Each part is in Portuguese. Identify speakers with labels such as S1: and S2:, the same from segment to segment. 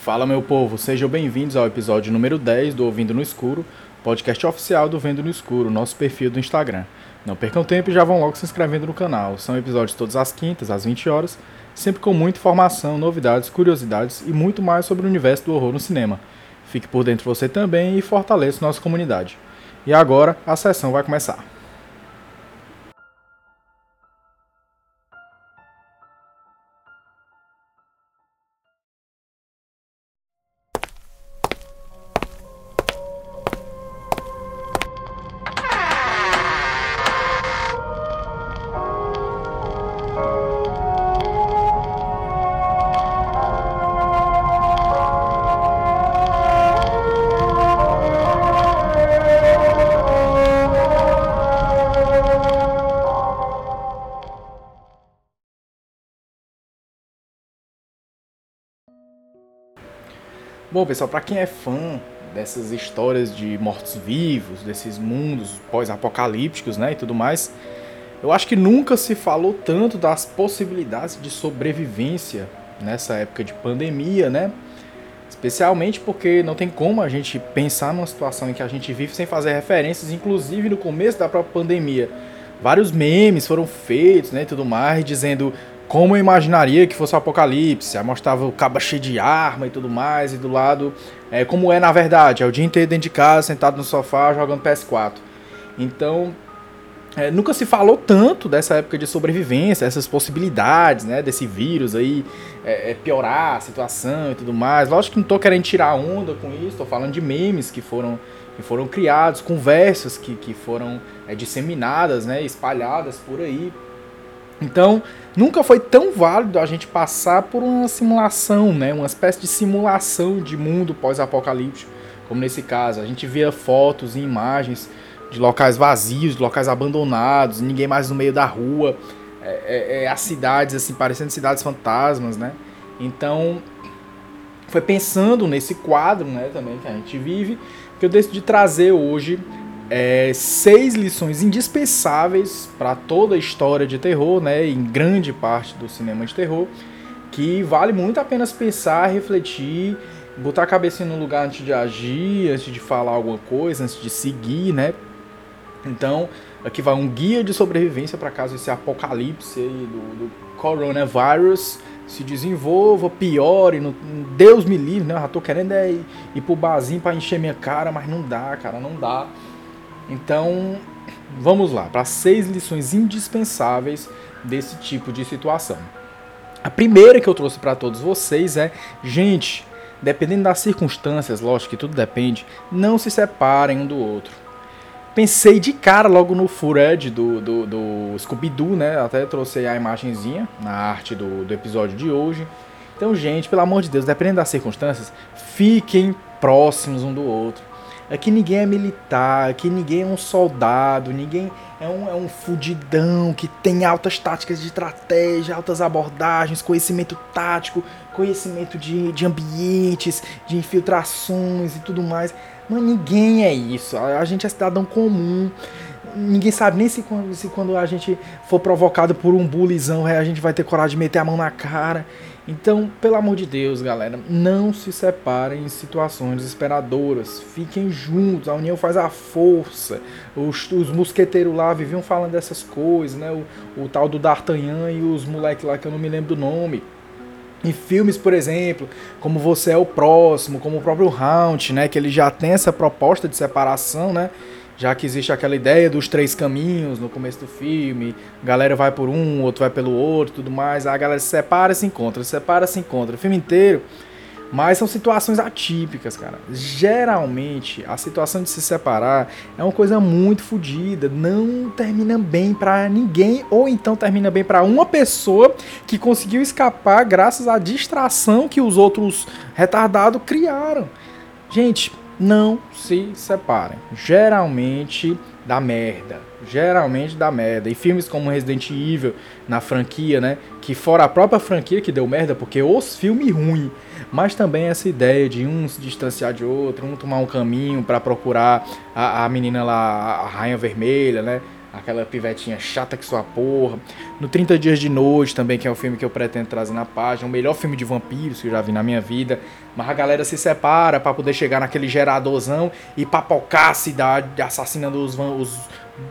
S1: Fala meu povo, sejam bem-vindos ao episódio número 10 do Ouvindo no Escuro, podcast oficial do Vendo no Escuro, nosso perfil do Instagram. Não percam tempo e já vão logo se inscrevendo no canal. São episódios todas as quintas, às 20 horas, sempre com muita informação, novidades, curiosidades e muito mais sobre o universo do horror no cinema. Fique por dentro você também e fortaleça nossa comunidade. E agora a sessão vai começar. Bom, pessoal, para quem é fã dessas histórias de mortos-vivos, desses mundos pós-apocalípticos, né, e tudo mais, eu acho que nunca se falou tanto das possibilidades de sobrevivência nessa época de pandemia, né? Especialmente porque não tem como a gente pensar numa situação em que a gente vive sem fazer referências, inclusive no começo da própria pandemia. Vários memes foram feitos, né, e tudo mais, dizendo como eu imaginaria que fosse o apocalipse. Aí mostrava o cabo cheio de arma e tudo mais, e do lado, é, como é na verdade, é o dia inteiro dentro de casa, sentado no sofá, jogando PS4. Então, é, nunca se falou tanto dessa época de sobrevivência, essas possibilidades, né, desse vírus aí é, é piorar a situação e tudo mais. Lógico que não estou querendo tirar onda com isso, estou falando de memes que foram, foram criados, conversas que, que foram é, disseminadas, né, espalhadas por aí então, nunca foi tão válido a gente passar por uma simulação, né? Uma espécie de simulação de mundo pós-apocalíptico, como nesse caso. A gente via fotos e imagens de locais vazios, de locais abandonados, ninguém mais no meio da rua, é, é, é, as cidades assim parecendo cidades fantasmas, né? Então, foi pensando nesse quadro, né, também que a gente vive, que eu decidi trazer hoje é, seis lições indispensáveis para toda a história de terror, né, em grande parte do cinema de terror, que vale muito a pena pensar, refletir, botar a cabeça no lugar antes de agir, antes de falar alguma coisa, antes de seguir, né? Então, aqui vai um guia de sobrevivência para caso esse apocalipse do, do coronavírus se desenvolva, piore, no, Deus me livre, né? Eu já tô querendo é ir, ir pro barzinho para encher minha cara, mas não dá, cara, não dá. Então, vamos lá para seis lições indispensáveis desse tipo de situação. A primeira que eu trouxe para todos vocês é, gente, dependendo das circunstâncias, lógico que tudo depende, não se separem um do outro. Pensei de cara logo no Fured do, do, do Scooby-Doo, né? Até trouxe a imagenzinha na arte do, do episódio de hoje. Então, gente, pelo amor de Deus, dependendo das circunstâncias, fiquem próximos um do outro. Aqui ninguém é militar, aqui ninguém é um soldado, ninguém é um, é um fudidão que tem altas táticas de estratégia, altas abordagens, conhecimento tático, conhecimento de, de ambientes, de infiltrações e tudo mais. Mas ninguém é isso. A gente é cidadão comum. Ninguém sabe nem se quando, se quando a gente for provocado por um bullyzão, a gente vai ter coragem de meter a mão na cara. Então, pelo amor de Deus, galera, não se separem em situações desesperadoras. Fiquem juntos, a união faz a força. Os, os mosqueteiros lá viviam falando dessas coisas, né? O, o tal do D'Artagnan e os moleques lá que eu não me lembro do nome. Em filmes, por exemplo, como Você é o Próximo, como o próprio Haunt, né? Que ele já tem essa proposta de separação, né? Já que existe aquela ideia dos três caminhos no começo do filme, a galera vai por um, outro vai pelo outro, tudo mais, a galera se separa, se encontra, se separa, se encontra, o filme inteiro. Mas são situações atípicas, cara. Geralmente, a situação de se separar é uma coisa muito fodida, não termina bem para ninguém ou então termina bem para uma pessoa que conseguiu escapar graças à distração que os outros retardados criaram. Gente, não se separem. Geralmente dá merda. Geralmente dá merda. E filmes como Resident Evil, na franquia, né? Que fora a própria franquia que deu merda, porque os filmes ruins. Mas também essa ideia de um se distanciar de outro, um tomar um caminho para procurar a, a menina lá, a Rainha Vermelha, né? Aquela pivetinha chata que sua porra. No 30 Dias de Noite também, que é o filme que eu pretendo trazer na página, o melhor filme de vampiros que eu já vi na minha vida. Mas a galera se separa para poder chegar naquele geradorzão e papocar a cidade, assassinando os, os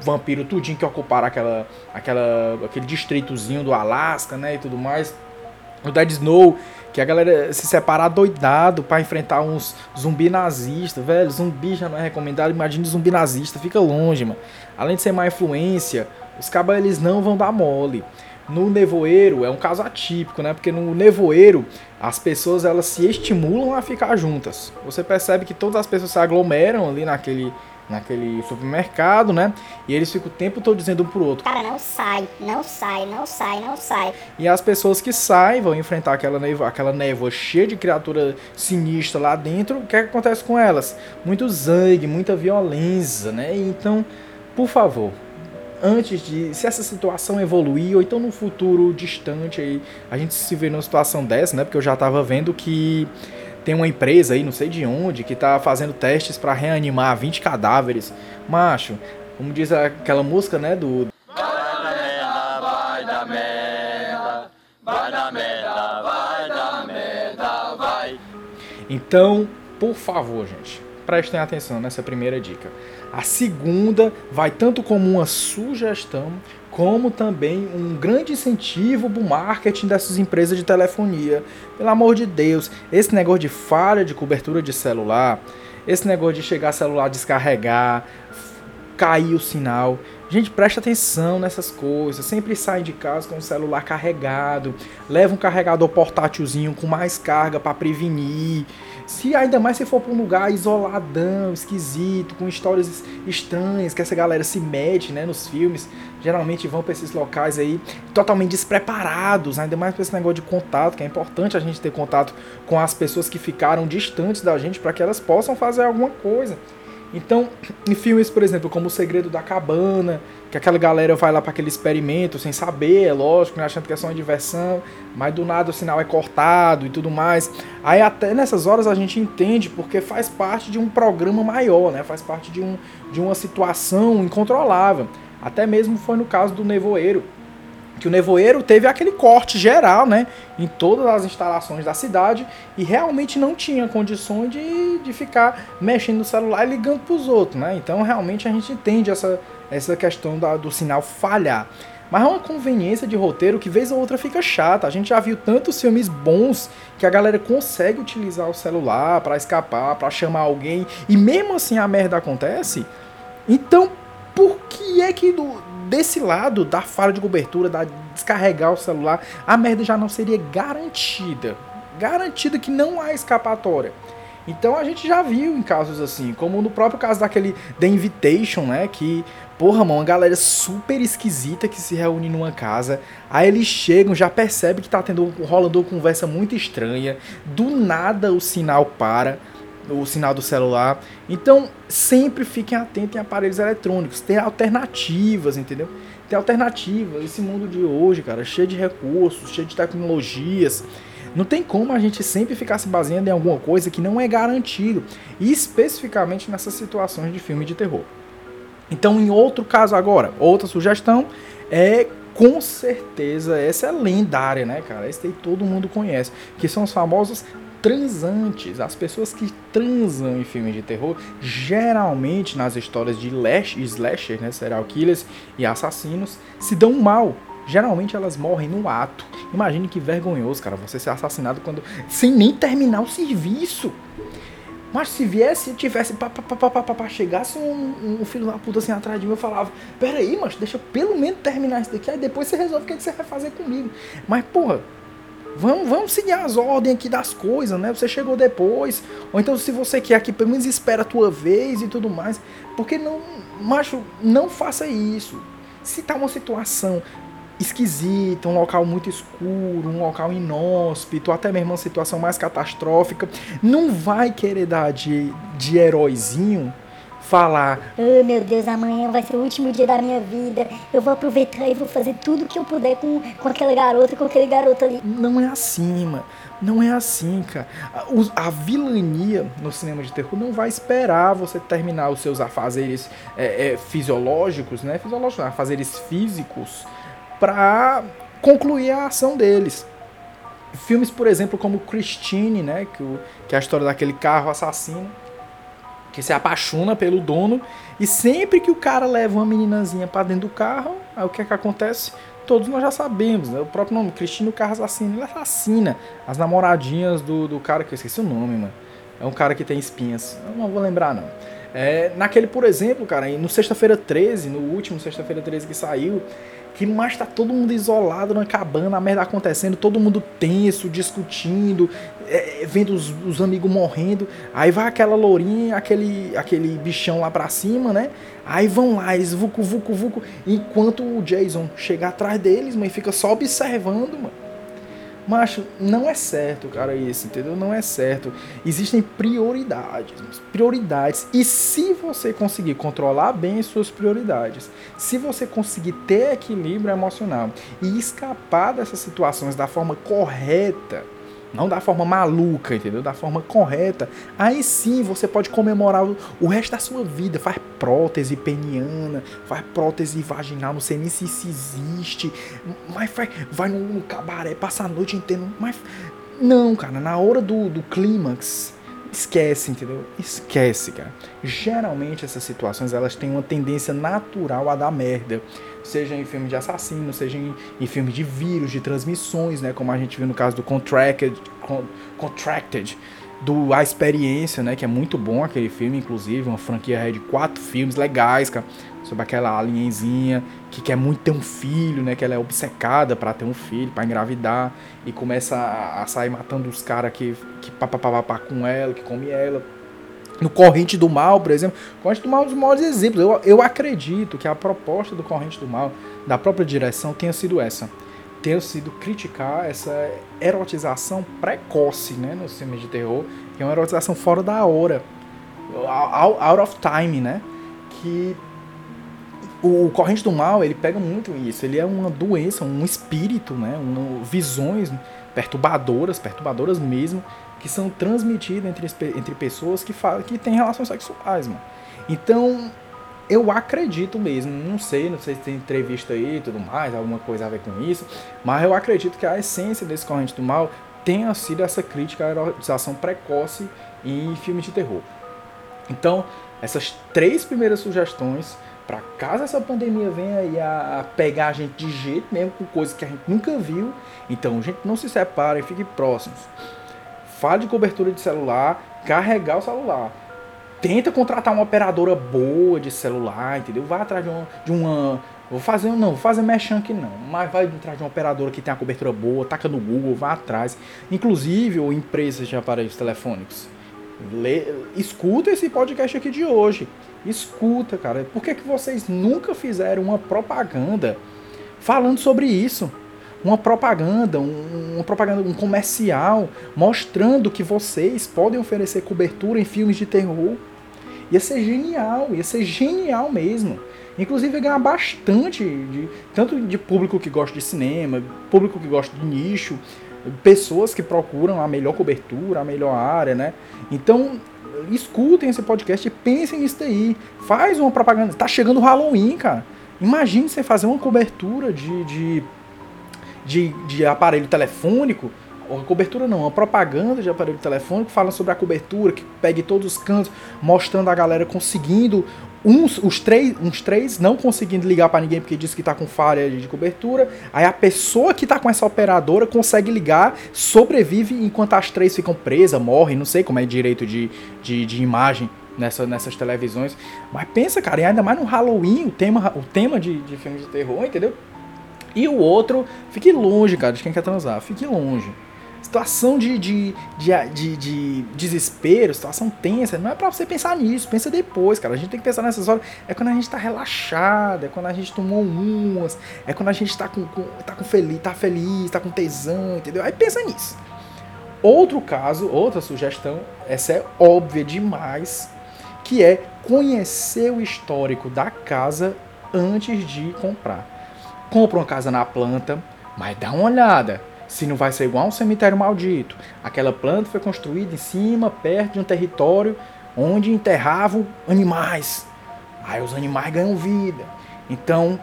S1: vampiros tudinho que ocuparam aquela, aquela, aquele distritozinho do Alasca, né, e tudo mais. O Dead Snow, que a galera se separar doidado para enfrentar uns zumbi nazista, velho. Zumbi já não é recomendado, imagine zumbi nazista, fica longe, mano. Além de ser má influência, os cabos eles não vão dar mole. No nevoeiro é um caso atípico, né? Porque no nevoeiro as pessoas elas se estimulam a ficar juntas. Você percebe que todas as pessoas se aglomeram ali naquele naquele supermercado, né? E eles ficam o tempo todo dizendo um pro outro:
S2: Cara, não sai, não sai, não sai, não sai.
S1: E as pessoas que saem vão enfrentar aquela névoa, aquela névoa cheia de criatura sinistra lá dentro. O que, é que acontece com elas? Muito sangue, muita violência, né? Então, por favor, antes de se essa situação evoluir ou então no futuro distante aí a gente se vê numa situação dessa, né? Porque eu já tava vendo que tem uma empresa aí, não sei de onde, que tá fazendo testes para reanimar 20 cadáveres. Macho, como diz aquela música, né, do. Então, por favor, gente, prestem atenção nessa primeira dica. A segunda vai tanto como uma sugestão, como também um grande incentivo para o marketing dessas empresas de telefonia. Pelo amor de Deus, esse negócio de falha de cobertura de celular, esse negócio de chegar celular descarregar, cair o sinal. Gente, presta atenção nessas coisas. Sempre sai de casa com o celular carregado. Leva um carregador portátilzinho com mais carga para prevenir. Se ainda mais se for para um lugar isoladão, esquisito, com histórias estranhas que essa galera se mete, né, nos filmes, geralmente vão para esses locais aí totalmente despreparados, ainda mais para esse negócio de contato, que é importante a gente ter contato com as pessoas que ficaram distantes da gente para que elas possam fazer alguma coisa. Então, em filmes, por exemplo, como O Segredo da Cabana, que aquela galera vai lá para aquele experimento sem saber, é lógico, né, achando que é só uma diversão, mas do nada o sinal é cortado e tudo mais. Aí até nessas horas a gente entende porque faz parte de um programa maior, né? Faz parte de, um, de uma situação incontrolável. Até mesmo foi no caso do Nevoeiro, que o nevoeiro teve aquele corte geral, né, em todas as instalações da cidade e realmente não tinha condições de, de ficar mexendo no celular e ligando para os outros, né? Então realmente a gente entende essa, essa questão da, do sinal falhar. Mas é uma conveniência de roteiro que vez ou outra fica chata. A gente já viu tantos filmes bons que a galera consegue utilizar o celular para escapar, para chamar alguém e mesmo assim a merda acontece. Então, por que é que do, desse lado da falha de cobertura, da descarregar o celular, a merda já não seria garantida. Garantida que não há escapatória. Então a gente já viu em casos assim, como no próprio caso daquele The Invitation, né? Que, porra, mano, uma galera super esquisita que se reúne numa casa. Aí eles chegam, já percebe que tá tendo rolando uma conversa muito estranha. Do nada o sinal para o sinal do celular. Então, sempre fiquem atentos em aparelhos eletrônicos. Tem alternativas, entendeu? Tem alternativas. Esse mundo de hoje, cara, cheio de recursos, cheio de tecnologias. Não tem como a gente sempre ficar se baseando em alguma coisa que não é garantido. E especificamente nessas situações de filme de terror. Então, em outro caso agora, outra sugestão é com certeza essa é lendária, né, cara? Esse aí todo mundo conhece, que são os famosos transantes, as pessoas que transam em filmes de terror, geralmente nas histórias de slasher, né, serial killers e assassinos, se dão mal. Geralmente elas morrem no ato. Imagine que vergonhoso, cara, você ser assassinado quando sem nem terminar o serviço. Mas se viesse, tivesse, pá, pá, pá, pá, pá, pá, chegasse um, um, filho da puta assim atrás de mim, eu falava, peraí, mas deixa pelo menos terminar isso daqui, aí depois você resolve o que, é que você vai fazer comigo. Mas, porra, Vamos, vamos seguir as ordens aqui das coisas, né? Você chegou depois. Ou então, se você quer aqui, pelo menos espera a tua vez e tudo mais. Porque não, macho, não faça isso. Se tá uma situação esquisita, um local muito escuro, um local inóspito, até mesmo uma situação mais catastrófica, não vai querer dar de, de heróizinho falar.
S2: Oh, meu Deus, amanhã vai ser o último dia da minha vida. Eu vou aproveitar e vou fazer tudo que eu puder com, com aquela garota, com aquele garoto ali.
S1: Não é assim, mano. Não é assim, cara. A, a vilania no cinema de terror não vai esperar você terminar os seus afazeres é, é, fisiológicos, né? Fisiológicos, afazeres físicos, pra concluir a ação deles. Filmes, por exemplo, como Christine, né? Que, o, que é a história daquele carro assassino que se apaixona pelo dono e sempre que o cara leva uma meninazinha para dentro do carro, aí o que é que acontece? Todos nós já sabemos, né? O próprio nome, Cristino Carro Assassino, ele assassina as namoradinhas do, do cara, que eu esqueci o nome, mano. É um cara que tem espinhas. Eu não vou lembrar, não. É, naquele, por exemplo, cara, no Sexta-feira 13, no último Sexta-feira 13 que saiu, que mais tá todo mundo isolado na cabana, a merda acontecendo, todo mundo tenso, discutindo, é, vendo os, os, amigos morrendo. Aí vai aquela lourinha, aquele, aquele bichão lá pra cima, né? Aí vão lá, eles vucu, vucu, vucu, enquanto o Jason chega atrás deles, mano, e fica só observando, mano. Macho, não é certo, cara, isso, entendeu? Não é certo. Existem prioridades, prioridades. E se você conseguir controlar bem suas prioridades, se você conseguir ter equilíbrio emocional e escapar dessas situações da forma correta, não da forma maluca, entendeu? Da forma correta. Aí sim você pode comemorar o, resto da sua vida. Faz prótese peniana, faz prótese vaginal, não sei nem se isso existe. Mas vai, vai no, cabaré, passa a noite inteira. Mas. Não, cara, na hora do, do clímax Esquece, entendeu? Esquece, cara. Geralmente essas situações elas têm uma tendência natural a dar merda. Seja em filmes de assassino, seja em, em filmes de vírus, de transmissões, né? Como a gente viu no caso do Contracted, Contracted do A Experiência, né? Que é muito bom aquele filme, inclusive, uma franquia de quatro filmes legais, cara sobre aquela alienzinha que quer muito ter um filho, né? Que ela é obcecada para ter um filho, para engravidar e começa a, a, sair matando os caras que que papapá com ela, que come ela. No Corrente do Mal, por exemplo, Corrente do Mal é um dos maiores exemplos. Eu, eu acredito que a proposta do Corrente do Mal, da própria direção, tenha sido essa. Ter sido criticar essa erotização precoce né, no cinema de terror, que é uma erotização fora da hora, out of time, né? Que o Corrente do Mal, ele pega muito isso. Ele é uma doença, um espírito, né? Visões perturbadoras, perturbadoras mesmo, que são transmitidas entre, entre pessoas que, falam, que têm relações sexuais, mano. Então, eu acredito mesmo, não sei, não sei se tem entrevista aí e tudo mais, alguma coisa a ver com isso, mas eu acredito que a essência desse Corrente do Mal tenha sido essa crítica à erotização precoce em filmes de terror. Então, essas três primeiras sugestões para caso essa pandemia venha aí a, pegar a gente de jeito mesmo com coisas que a gente nunca viu, então gente não se separe, fique próximos. Fale de cobertura de celular, carregar o celular. Tenta contratar uma operadora boa de celular, entendeu? Vai atrás de uma, de uma Vou fazer, não, vou fazer mexão aqui não, mas vai atrás de uma operadora que tem a cobertura boa, taca no Google, vá atrás. Inclusive, ou empresas de aparelhos telefônicos. Lê, escuta esse podcast aqui de hoje. Escuta, cara. Por que, que vocês nunca fizeram uma propaganda falando sobre isso? Uma propaganda, um, uma propaganda, um comercial mostrando que vocês podem oferecer cobertura em filmes de terror. Ia ser genial, ia ser genial mesmo. Inclusive ia ganhar bastante, de, tanto de público que gosta de cinema, público que gosta de nicho, pessoas que procuram a melhor cobertura, a melhor área, né? Então, escutem esse podcast e pensem nisso daí. Faz uma propaganda. Tá chegando o Halloween, cara. Imagine você fazer uma cobertura de, de, de, de aparelho telefônico. Uma cobertura não, uma propaganda de aparelho telefônico falando sobre a cobertura, que pegue todos os cantos, mostrando a galera conseguindo uns, os três, uns três não conseguindo ligar para ninguém porque diz que está com falha de cobertura. Aí a pessoa que está com essa operadora consegue ligar, sobrevive enquanto as três ficam presas, morrem, não sei como é direito de, de, de imagem nessa, nessas televisões. Mas pensa, cara, e ainda mais no Halloween, o tema, o tema de, de filme de terror, entendeu? E o outro, fique longe, cara, de quem quer transar, fique longe situação de, de, de, de, de desespero, situação tensa, não é para você pensar nisso, pensa depois, cara. A gente tem que pensar nessas horas. É quando a gente tá relaxado, é quando a gente tomou umas, é quando a gente tá com, tá com feliz, tá feliz, tá com tesão, entendeu? Aí pensa nisso. Outro caso, outra sugestão, essa é óbvia demais, que é conhecer o histórico da casa antes de comprar. Compra uma casa na planta, mas dá uma olhada se não vai ser igual um cemitério maldito. Aquela planta foi construída em cima, perto de um território onde enterravam animais. Aí os animais ganham vida. Então,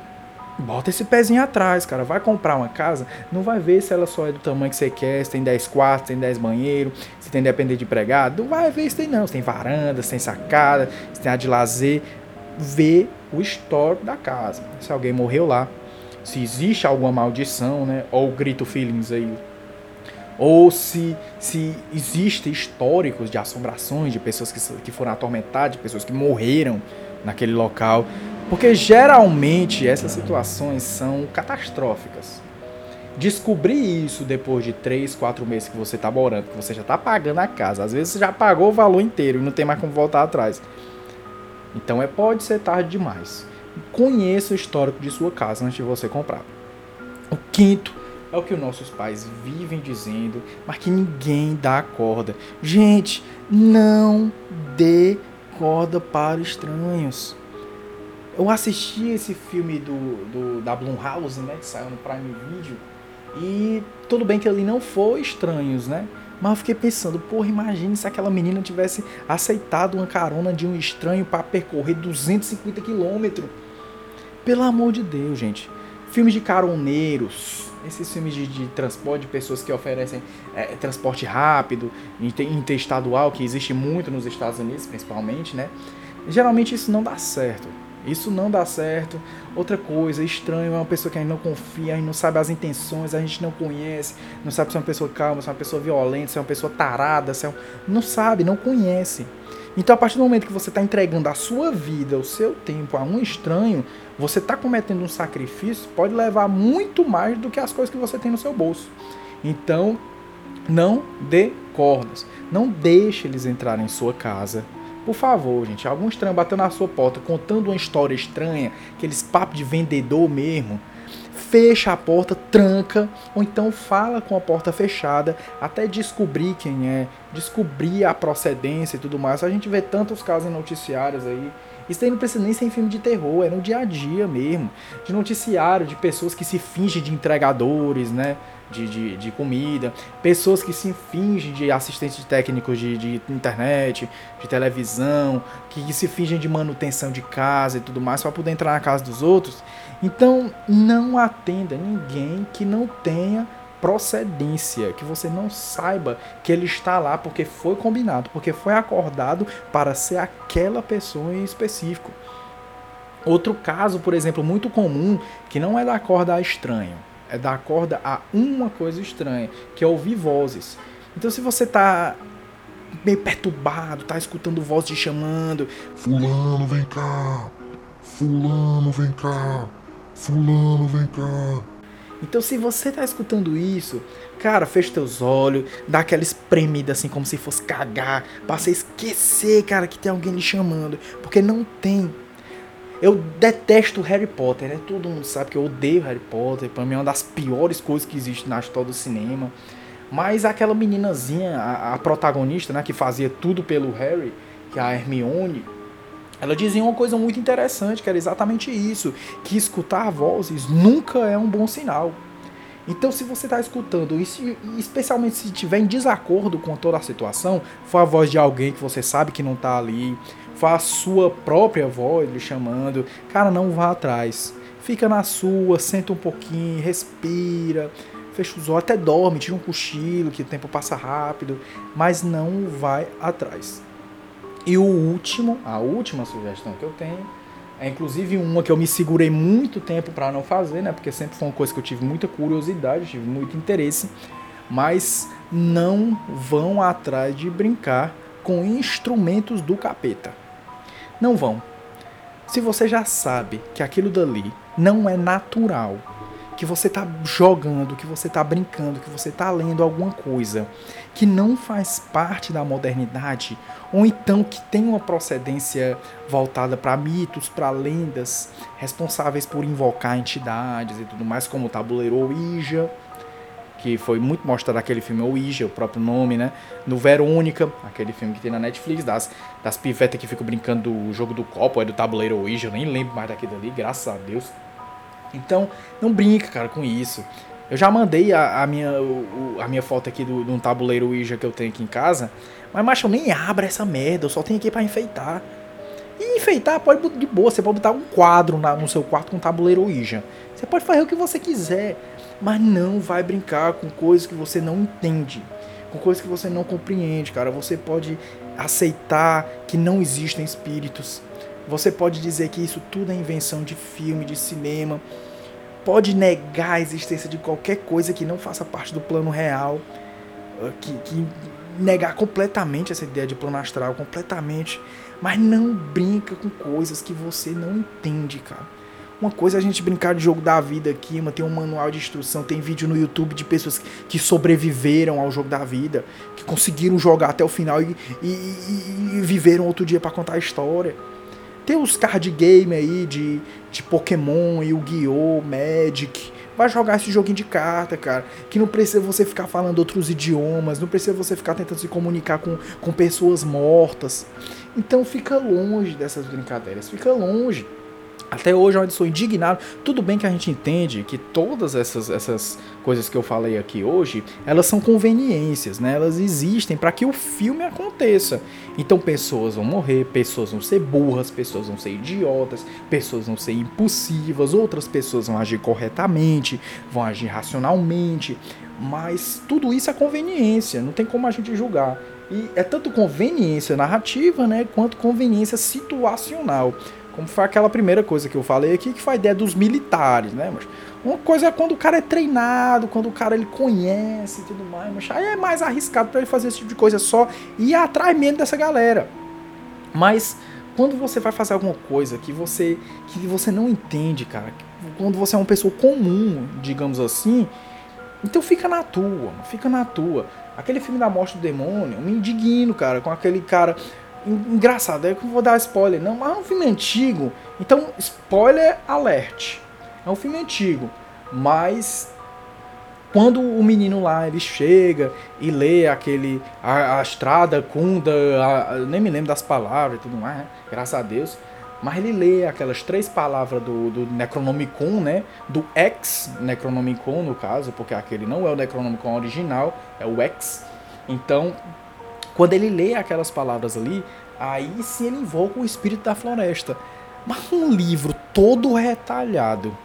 S1: bota esse pezinho atrás, cara. Vai comprar uma casa, não vai ver se ela só é do tamanho que você quer, se tem 10 quartos, tem 10 banheiros, se tem dependente de empregado. Não vai ver se tem não. Se tem varanda, se tem sacada, se tem a de lazer. Vê o histórico da casa. Se alguém morreu lá, se existe alguma maldição, né? Ou grito feelings aí. Ou se, se existem históricos de assombrações, de pessoas que, que foram atormentadas, de pessoas que morreram naquele local. Porque geralmente essas situações são catastróficas. Descobrir isso depois de 3, 4 meses que você está morando, que você já está pagando a casa. Às vezes você já pagou o valor inteiro e não tem mais como voltar atrás. Então é, pode ser tarde demais. Conheça o histórico de sua casa antes de você comprar. O quinto é o que os nossos pais vivem dizendo, mas que ninguém dá corda. Gente, não dê corda para estranhos. Eu assisti esse filme do, do da Blumhouse, né, que saiu no Prime Video, e tudo bem que ali não foi estranhos, né? Mas eu fiquei pensando, porra, imagine se aquela menina tivesse aceitado uma carona de um estranho para percorrer 250 quilômetros. Pelo amor de Deus, gente. Filmes de caroneiros, esses filmes de, de transporte de pessoas que oferecem é, transporte rápido, interestadual, que existe muito nos Estados Unidos, principalmente, né? Geralmente isso não dá certo. Isso não dá certo. Outra coisa, estranho é uma pessoa que a gente não confia, a gente não sabe as intenções, a gente não conhece, não sabe se é uma pessoa calma, se é uma pessoa violenta, se é uma pessoa tarada, se é um... não sabe, não conhece. Então, a partir do momento que você está entregando a sua vida, o seu tempo a um estranho, você está cometendo um sacrifício, pode levar muito mais do que as coisas que você tem no seu bolso. Então, não dê cordas. Não deixe eles entrarem em sua casa. Por favor, gente, algum estranho batendo na sua porta contando uma história estranha, aqueles papos de vendedor mesmo, fecha a porta, tranca, ou então fala com a porta fechada até descobrir quem é, descobrir a procedência e tudo mais. A gente vê tantos casos em noticiários aí. Isso aí não precisa nem ser em filme de terror, é no dia a dia mesmo. De noticiário, de pessoas que se fingem de entregadores, né? De, de, de, comida, pessoas que se fingem de assistentes técnicos de, de internet, de televisão, que, que, se fingem de manutenção de casa e tudo mais para poder entrar na casa dos outros. Então, não atenda ninguém que não tenha procedência, que você não saiba que ele está lá porque foi combinado, porque foi acordado para ser aquela pessoa em específico. Outro caso, por exemplo, muito comum, que não é da corda a estranho, é da corda a uma coisa estranha, que é ouvir vozes. Então, se você está meio perturbado, tá escutando voz te chamando,
S3: fulano vem cá, fulano vem cá, Fulano, vem cá.
S1: Então, se você tá escutando isso, cara, fecha teus olhos, dá aquela espremida assim, como se fosse cagar, pra você esquecer, cara, que tem alguém lhe chamando. Porque não tem. Eu detesto Harry Potter, né? Todo mundo sabe que eu odeio Harry Potter. Pra mim é uma das piores coisas que existe na história do cinema. Mas aquela meninazinha, a, a protagonista, né, que fazia tudo pelo Harry, que é a Hermione, ela dizia uma coisa muito interessante, que era exatamente isso, que escutar vozes nunca é um bom sinal. Então, se você está escutando isso, especialmente se estiver em desacordo com toda a situação, for a voz de alguém que você sabe que não está ali, for a sua própria voz lhe chamando, cara, não vá atrás. Fica na sua, senta um pouquinho, respira, fecha os olhos, até dorme, tira um cochilo, que o tempo passa rápido, mas não vai atrás. E o último, a última sugestão que eu tenho, é inclusive uma que eu me segurei muito tempo para não fazer, né? Porque sempre foi uma coisa que eu tive muita curiosidade, tive muito interesse, mas não vão atrás de brincar com instrumentos do capeta. Não vão. Se você já sabe que aquilo dali não é natural, que você está jogando, que você está brincando, que você está lendo alguma coisa que não faz parte da modernidade, ou então que tem uma procedência voltada para mitos, para lendas, responsáveis por invocar entidades e tudo mais, como o tabuleiro Ouija, que foi muito mostrado naquele filme Ouija, o próprio nome, né? No Verônica, aquele filme que tem na Netflix, das, das pivetas que ficam brincando do jogo do copo, é do tabuleiro Ouija, eu nem lembro mais daquilo ali, graças a Deus. Então, não brinca, cara, com isso. Eu já mandei a, a minha, o, a minha foto aqui de um tabuleiro Ouija que eu tenho aqui em casa, mas, macho, eu nem abro essa merda, eu só tenho aqui para enfeitar. E enfeitar pode de boa, você pode botar um quadro na, no seu quarto com um tabuleiro Ouija. Você pode fazer o que você quiser, mas não vai brincar com coisas que você não entende, com coisas que você não compreende, cara. Você pode aceitar que não existem espíritos. Você pode dizer que isso tudo é invenção de filme, de cinema. Pode negar a existência de qualquer coisa que não faça parte do plano real. Ah, que, que negar completamente essa ideia de plano astral, completamente. Mas não brinca com coisas que você não entende, cara. Uma coisa é a gente brincar de jogo da vida aqui, mas tem um manual de instrução, tem vídeo no YouTube de pessoas que sobreviveram ao jogo da vida, que conseguiram jogar até o final e, e, e, e viveram outro dia para contar a história. Tem os card game aí de, de Pokémon, Yu-Gi-Oh!, Magic. Vai jogar esse joguinho de carta, cara. Que não precisa você ficar falando outros idiomas, não precisa você ficar tentando se comunicar com, com pessoas mortas. Então fica longe dessas brincadeiras, fica longe. Até hoje eu ainda sou indignado. Tudo bem que a gente entende que todas essas, essas coisas que eu falei aqui hoje, elas são conveniências, né? Elas existem para que o filme aconteça. Então pessoas vão morrer, pessoas vão ser burras, pessoas vão ser idiotas, pessoas vão ser impulsivas, outras pessoas vão agir corretamente, vão agir racionalmente. Mas tudo isso é conveniência, não tem como a gente julgar. E é tanto conveniência narrativa, né, quanto conveniência situacional. Como foi aquela primeira coisa que eu falei aqui, que foi a ideia dos militares, né? Mas uma coisa é quando o cara é treinado, quando o cara ele conhece e tudo mais, mas aí é mais arriscado para ele fazer esse tipo de coisa só e atrás mesmo dessa galera. Mas quando você vai fazer alguma coisa que você que você não entende, cara, quando você é uma pessoa comum, digamos assim, então fica na tua, fica na tua. Aquele filme da morte do demônio, eu me indigno, cara, com aquele cara engraçado, é que eu vou dar spoiler, não, mas é um filme antigo, então spoiler alert. É um filme antigo, mas quando o menino lá ele chega e lê aquele a, a estrada Kunda, a, a, nem me lembro das palavras e tudo mais, né? graças a Deus. Mas ele lê aquelas três palavras do, do Necronomicon, né? Do ex Necronomicon, no caso, porque aquele não é o Necronomicon original, é o ex. Então, quando ele lê aquelas palavras ali, aí sim ele invoca o espírito da floresta. Mas um livro todo retalhado,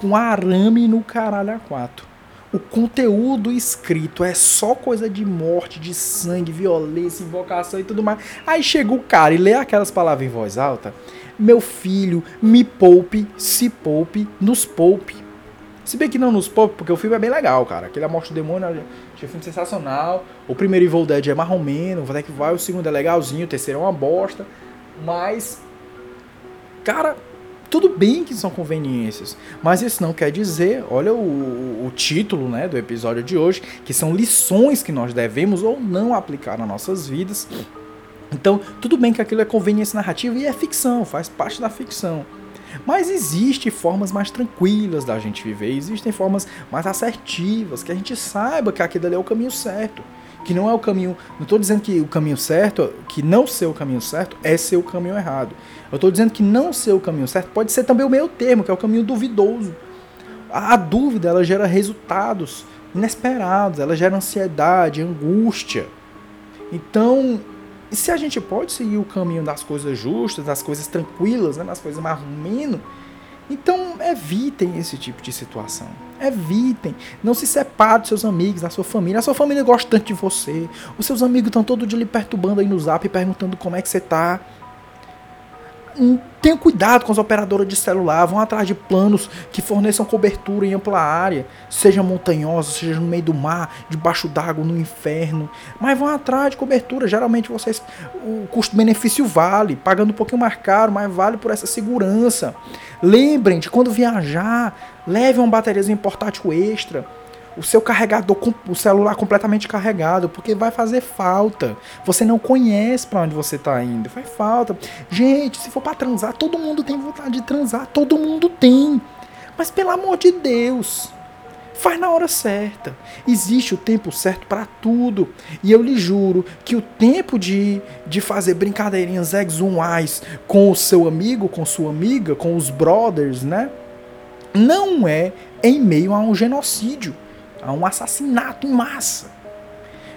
S1: com arame no caralho a quatro. O conteúdo escrito é só coisa de morte, de sangue, violência, invocação e tudo mais. Aí chega o cara e lê aquelas palavras em voz alta. Meu filho, me poupe, se poupe, nos poupe. Se bem que não nos poupe, porque o filme é bem legal, cara. Aquele A Morte do Demônio, achei um filme sensacional. O primeiro Evil Dead é marromeno, até que vai, o segundo é legalzinho, o terceiro é uma bosta. Mas, cara, tudo bem que são conveniências, mas isso não quer dizer, olha o, o, título né, do episódio de hoje, que são lições que nós devemos ou não aplicar nas nossas vidas. Então, tudo bem que aquilo é conveniência narrativa e é ficção, faz parte da ficção. Mas existem formas mais tranquilas da gente viver, existem formas mais assertivas, que a gente saiba que aquilo ali é o caminho certo. Que não é o caminho. Não estou dizendo que o caminho certo, que não ser o caminho certo, é ser o caminho errado. Eu estou dizendo que não ser o caminho certo pode ser também o meio termo, que é o caminho duvidoso. A, a dúvida ela gera resultados inesperados, ela gera ansiedade, angústia. Então, e se a gente pode seguir o caminho das coisas justas, das coisas tranquilas, né, das coisas mais menos, então evitem esse tipo de situação. Evitem. Não se separe dos seus amigos, da sua família. A sua família gosta tanto de você. Os seus amigos estão todo dia lhe perturbando aí no zap, perguntando como é que você está. Tenham cuidado com as operadoras de celular, vão atrás de planos que forneçam cobertura em ampla área, seja montanhosa, seja no meio do mar, debaixo d'água, no inferno. Mas vão atrás de cobertura. Geralmente vocês o custo-benefício vale, pagando um pouquinho mais caro, mas vale por essa segurança. Lembrem de quando viajar, leve uma bateriazinha portátil extra o seu carregador, o celular completamente carregado, porque vai fazer falta. Você não conhece para onde você tá indo, faz falta. Gente, se for para transar, todo mundo tem vontade de transar, todo mundo tem. Mas pelo amor de Deus, Faz na hora certa. Existe o tempo certo para tudo. E eu lhe juro que o tempo de, de fazer brincadeirinhas exuais com o seu amigo, com sua amiga, com os brothers, né? Não é em meio a um genocídio, a um assassinato em massa.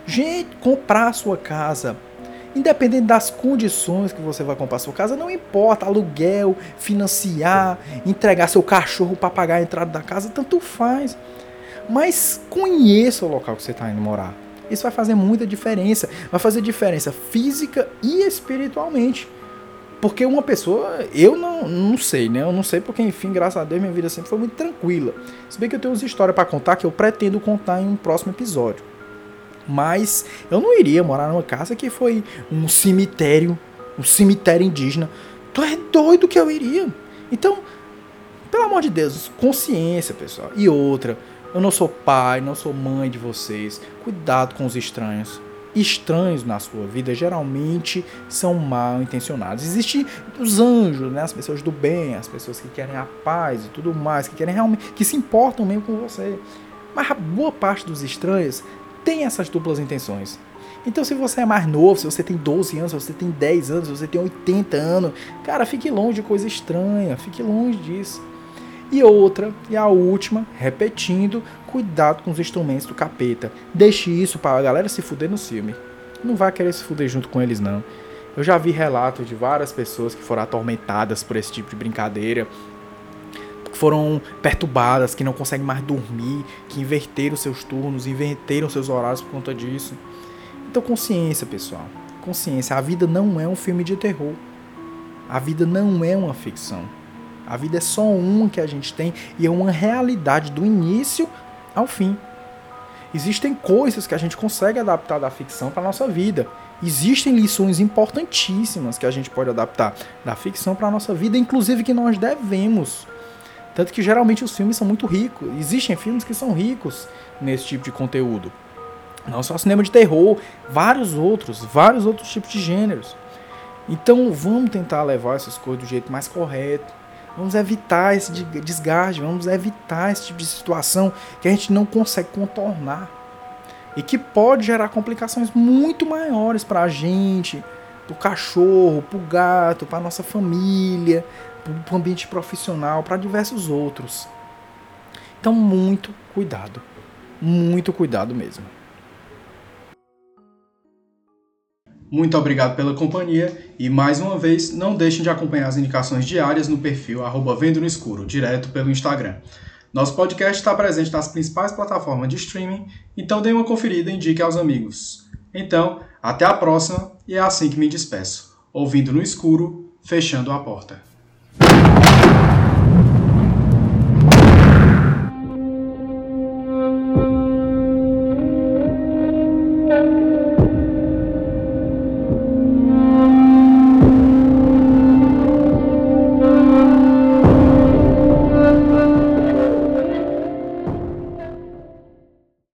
S1: Gente, comprar a sua casa Independente das condições que você vai comprar sua casa, não importa, aluguel, financiar, entregar seu cachorro para pagar a entrada da casa, tanto faz. Mas conheça o local que você está indo morar. Isso vai fazer muita diferença. Vai fazer diferença física e espiritualmente. Porque uma pessoa, eu não, não sei, né? Eu não sei porque, enfim, graças a Deus, minha vida sempre foi muito tranquila. Se bem que eu tenho umas histórias para contar que eu pretendo contar em um próximo episódio. Mas eu não iria morar numa casa que foi um cemitério, um cemitério indígena. Tu é doido que eu iria. Então, pelo amor de Deus, consciência, pessoal. E outra, eu não sou pai, não sou mãe de vocês. Cuidado com os estranhos. Estranhos na sua vida geralmente são mal intencionados. Existem os anjos, né? as pessoas do bem, as pessoas que querem a paz e tudo mais, que querem realmente, que se importam mesmo com você. Mas a boa parte dos estranhos tem essas duplas intenções. Então, se você é mais novo, se você tem 12 anos, se você tem 10 anos, se você tem 80 anos, cara, fique longe de coisa estranha, fique longe disso. E outra, e a última, repetindo, cuidado com os instrumentos do capeta. Deixe isso para a galera se fuder no filme. Não vai querer se fuder junto com eles, não. Eu já vi relatos de várias pessoas que foram atormentadas por esse tipo de brincadeira foram perturbadas, que não conseguem mais dormir, que inverteram seus turnos, inverteram seus horários por conta disso. Então, consciência, pessoal. Consciência. A vida não é um filme de terror. A vida não é uma ficção. A vida é só uma que a gente tem e é uma realidade do início ao fim. Existem coisas que a gente consegue adaptar da ficção para nossa vida. Existem lições importantíssimas que a gente pode adaptar da ficção para nossa vida, inclusive que nós devemos tanto que geralmente os filmes são muito ricos. Existem filmes que são ricos nesse tipo de conteúdo. Não só cinema de terror, vários outros, vários outros tipos de gêneros. Então vamos tentar levar essas coisas do jeito mais correto. Vamos evitar esse desgaste, vamos evitar esse tipo de situação que a gente não consegue contornar. E que pode gerar complicações muito maiores para a gente, para o cachorro, para o gato, para nossa família, para o ambiente profissional, para diversos outros. Então, muito cuidado. Muito cuidado mesmo. Muito obrigado pela companhia e mais uma vez não deixem de acompanhar as indicações diárias no perfil Vendo no Escuro, direto pelo Instagram. Nosso podcast está presente nas principais plataformas de streaming, então dê uma conferida e indique aos amigos. Então, até a próxima e é assim que me despeço, ouvindo no escuro, fechando a porta.